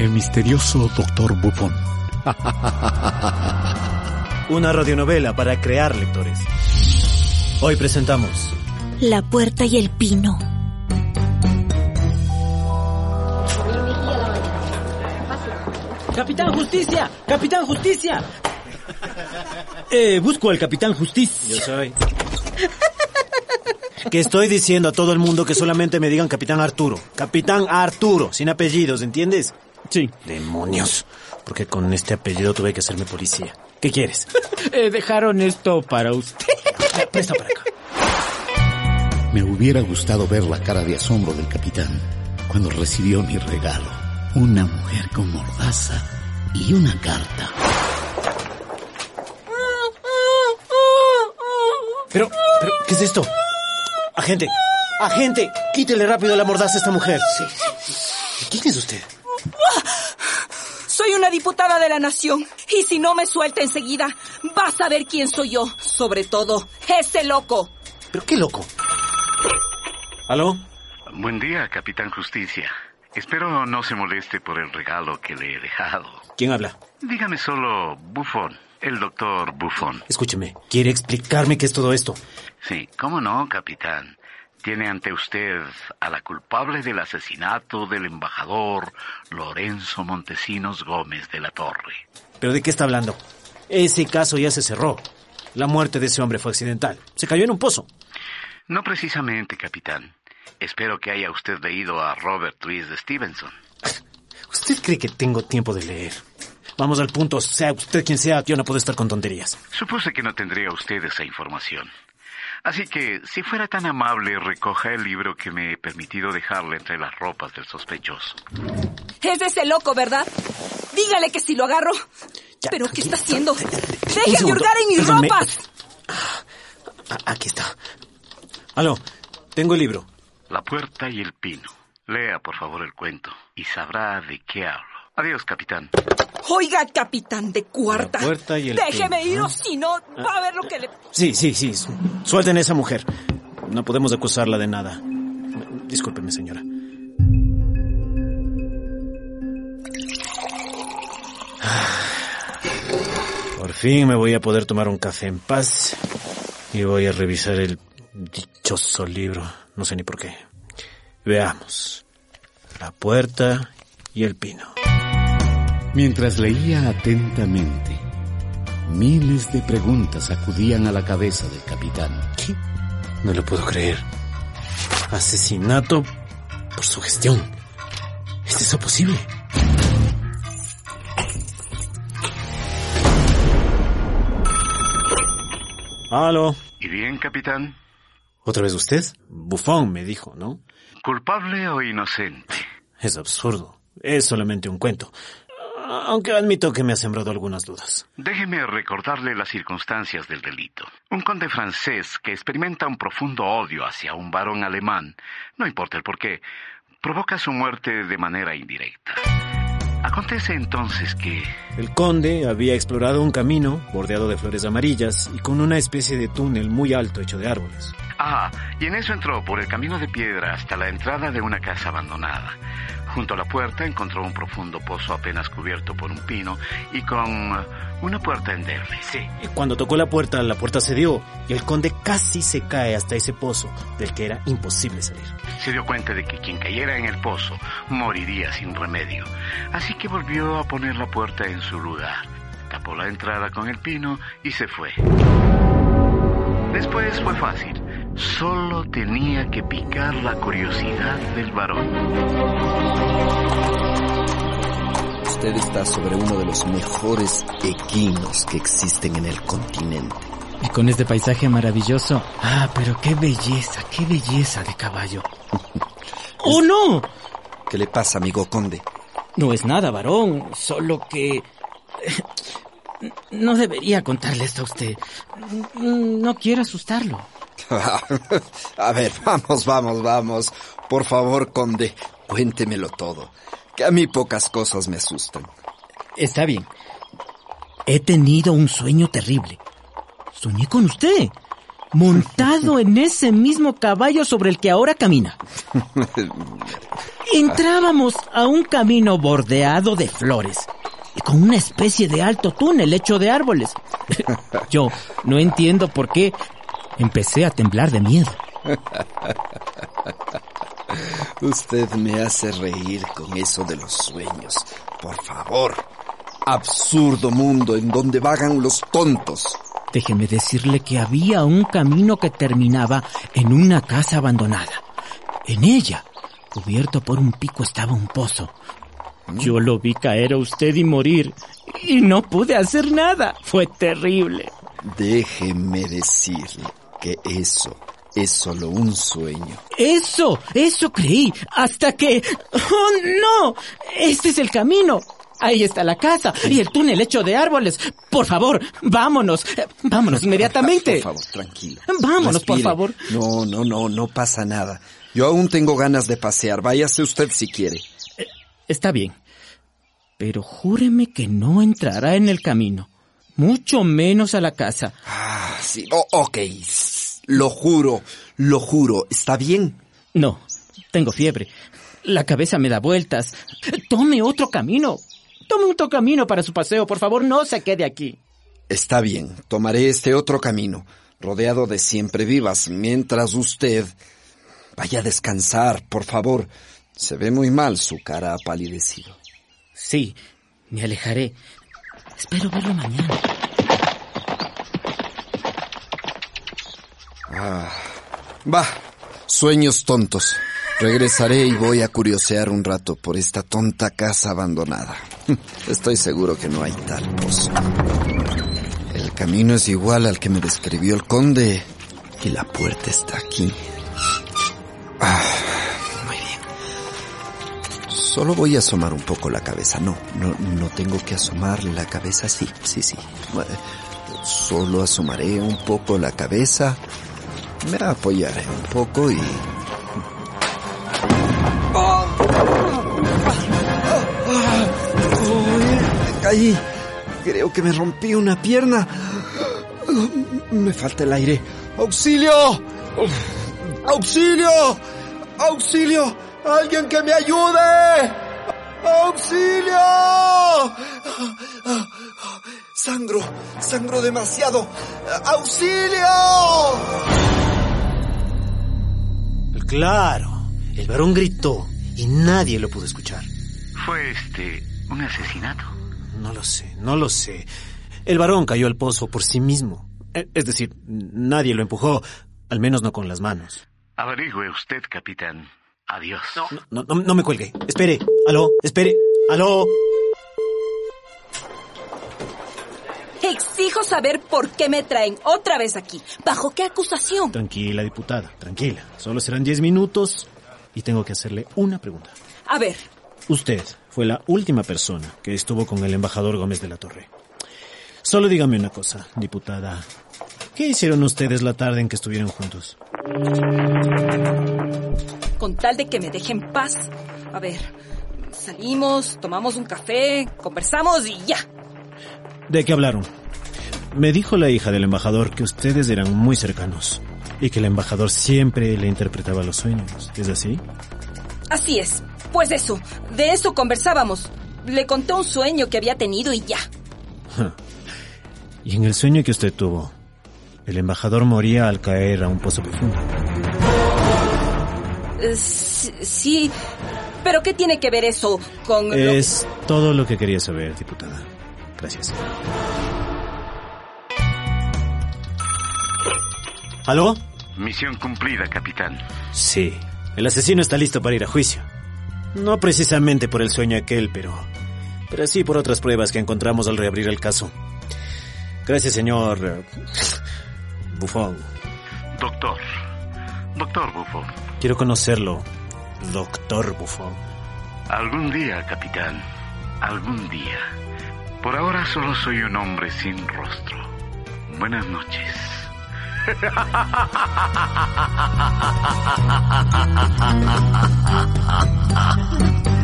El misterioso Doctor Buffon. Una radionovela para crear lectores. Hoy presentamos La puerta y el pino. ¡Capitán Justicia! ¡Capitán Justicia! Eh, busco al Capitán Justicia. Yo soy. Que estoy diciendo a todo el mundo que solamente me digan Capitán Arturo. Capitán Arturo, sin apellidos, ¿entiendes? Sí. Demonios. Porque con este apellido tuve que hacerme policía. ¿Qué quieres? Eh, dejaron esto para usted. Presta para acá. Me hubiera gustado ver la cara de asombro del capitán cuando recibió mi regalo. Una mujer con mordaza y una carta. Pero, pero, ¿qué es esto? Agente, agente, quítele rápido la mordaza a esta mujer. ¿Quién es usted? Una diputada de la nación. Y si no me suelta enseguida, vas a ver quién soy yo. Sobre todo, ese loco. ¿Pero qué loco? ¿Aló? Buen día, Capitán Justicia. Espero no se moleste por el regalo que le he dejado. ¿Quién habla? Dígame solo Bufón, el doctor Bufón. Escúcheme, ¿quiere explicarme qué es todo esto? Sí, ¿cómo no, capitán? Tiene ante usted a la culpable del asesinato del embajador Lorenzo Montesinos Gómez de la Torre. ¿Pero de qué está hablando? Ese caso ya se cerró. La muerte de ese hombre fue accidental. Se cayó en un pozo. No precisamente, capitán. Espero que haya usted leído a Robert Louis Stevenson. ¿Usted cree que tengo tiempo de leer? Vamos al punto, sea usted quien sea, yo no puedo estar con tonterías. Supuse que no tendría usted esa información. Así que, si fuera tan amable, recoja el libro que me he permitido dejarle entre las ropas del sospechoso. Es de ese loco, ¿verdad? Dígale que si lo agarro. Ya, ¿Pero qué está haciendo? ¡Deje de hurgar en mis déjame- ropas! Ah, Aquí está. Aló, tengo el libro. La puerta y el pino. Lea, por favor, el cuento y sabrá de qué hablo. Adiós, capitán. Oiga, capitán de cuarta. La puerta y el Déjeme ir, ¿ah? si no, va a ver lo que le... Sí, sí, sí. Suelten a esa mujer. No podemos acusarla de nada. Discúlpeme, señora. Por fin me voy a poder tomar un café en paz y voy a revisar el dichoso libro. No sé ni por qué. Veamos. La puerta y el pino. Mientras leía atentamente, miles de preguntas acudían a la cabeza del capitán. ¿Qué? No lo puedo creer. Asesinato por sugestión. ¿Es eso posible? Aló. ¿Y bien, capitán? ¿Otra vez usted? Bufón me dijo, ¿no? ¿Culpable o inocente? Es absurdo. Es solamente un cuento. Aunque admito que me ha sembrado algunas dudas. Déjeme recordarle las circunstancias del delito. Un conde francés que experimenta un profundo odio hacia un varón alemán, no importa el por qué, provoca su muerte de manera indirecta. Acontece entonces que... El conde había explorado un camino bordeado de flores amarillas y con una especie de túnel muy alto hecho de árboles. Ah, y en eso entró por el camino de piedra hasta la entrada de una casa abandonada. Junto a la puerta encontró un profundo pozo apenas cubierto por un pino y con eh, una puerta endeble. Sí. Y Cuando tocó la puerta, la puerta cedió y el conde casi se cae hasta ese pozo del que era imposible salir. Se dio cuenta de que quien cayera en el pozo moriría sin remedio. Así que volvió a poner la puerta en su lugar. Tapó la entrada con el pino y se fue. Después fue fácil. Solo tenía que picar la curiosidad del varón. Usted está sobre uno de los mejores equinos que existen en el continente. Y con este paisaje maravilloso. Ah, pero qué belleza, qué belleza de caballo. ¡Oh, no! ¿Qué le pasa, amigo conde? No es nada, varón. Solo que... No debería contarle esto a usted. No quiero asustarlo. a ver, vamos, vamos, vamos. Por favor, conde, cuéntemelo todo. Que a mí pocas cosas me asustan. Está bien. He tenido un sueño terrible. Soñé con usted. montado en ese mismo caballo sobre el que ahora camina. Entrábamos a un camino bordeado de flores y con una especie de alto túnel hecho de árboles. Yo no entiendo por qué empecé a temblar de miedo. Usted me hace reír con eso de los sueños. Por favor. Absurdo mundo en donde vagan los tontos. Déjeme decirle que había un camino que terminaba en una casa abandonada. En ella, cubierto por un pico, estaba un pozo. Yo lo vi caer a usted y morir, y no pude hacer nada. Fue terrible. Déjeme decirle que eso es solo un sueño. Eso, eso creí, hasta que... ¡Oh, no! Este es el camino. Ahí está la casa y el túnel hecho de árboles. Por favor, vámonos. Vámonos inmediatamente. Por favor, tranquilo. Vámonos, por favor. No, no, no, no pasa nada. Yo aún tengo ganas de pasear. Váyase usted si quiere. Está bien. Pero júreme que no entrará en el camino. Mucho menos a la casa. Ah, sí. Oh, ok. Lo juro, lo juro. ¿Está bien? No, tengo fiebre. La cabeza me da vueltas. Tome otro camino. Tome otro camino para su paseo. Por favor, no se quede aquí. Está bien. Tomaré este otro camino, rodeado de siempre vivas, mientras usted vaya a descansar, por favor. Se ve muy mal, su cara ha palidecido. Sí, me alejaré. Espero verlo mañana. Ah, va, sueños tontos. Regresaré y voy a curiosear un rato por esta tonta casa abandonada. Estoy seguro que no hay tal pozo. El camino es igual al que me describió el conde y la puerta está aquí. Ah, muy bien. Solo voy a asomar un poco la cabeza. No, no, no tengo que asomarle la cabeza. Sí, sí, sí. Solo asomaré un poco la cabeza. Me apoyaré un poco y... Me caí. Creo que me rompí una pierna. Me falta el aire. ¡Auxilio! ¡Auxilio! ¡Auxilio! ¡Alguien que me ayude! ¡Auxilio! Sangro, sangro demasiado. ¡Auxilio! Claro, el varón gritó y nadie lo pudo escuchar. ¿Fue este un asesinato? No lo sé, no lo sé. El varón cayó al pozo por sí mismo. Eh, Es decir, nadie lo empujó, al menos no con las manos. Averigüe usted, capitán. Adiós. No, no, no me cuelgue. Espere. Aló, espere. Aló. Saber por qué me traen otra vez aquí. ¿Bajo qué acusación? Tranquila, diputada, tranquila. Solo serán diez minutos y tengo que hacerle una pregunta. A ver, Usted fue la última persona que estuvo con el embajador Gómez de la Torre. Solo dígame una cosa, diputada. ¿Qué hicieron ustedes la tarde en que estuvieron juntos? con tal de que me dejen paz. A ver, salimos, tomamos un café, conversamos y ya. ¿De qué hablaron? Me dijo la hija del embajador que ustedes eran muy cercanos y que el embajador siempre le interpretaba los sueños. ¿Es así? Así es. Pues eso, de eso conversábamos. Le conté un sueño que había tenido y ya. Y en el sueño que usted tuvo, el embajador moría al caer a un pozo profundo. Eh, sí, pero ¿qué tiene que ver eso con... lo- Es todo lo que quería saber, diputada. Gracias. ¿Aló? Misión cumplida, capitán. Sí, el asesino está listo para ir a juicio. No precisamente por el sueño aquel, pero... Pero sí por otras pruebas que encontramos al reabrir el caso. Gracias, señor... eh, Bufón. Doctor. Doctor Bufo. Quiero conocerlo, doctor Bufón. Algún día, capitán. Algún día. Por ahora solo soy un hombre sin rostro. Buenas noches. 哈哈哈哈哈哈哈哈哈哈哈哈哈哈哈哈哈哈。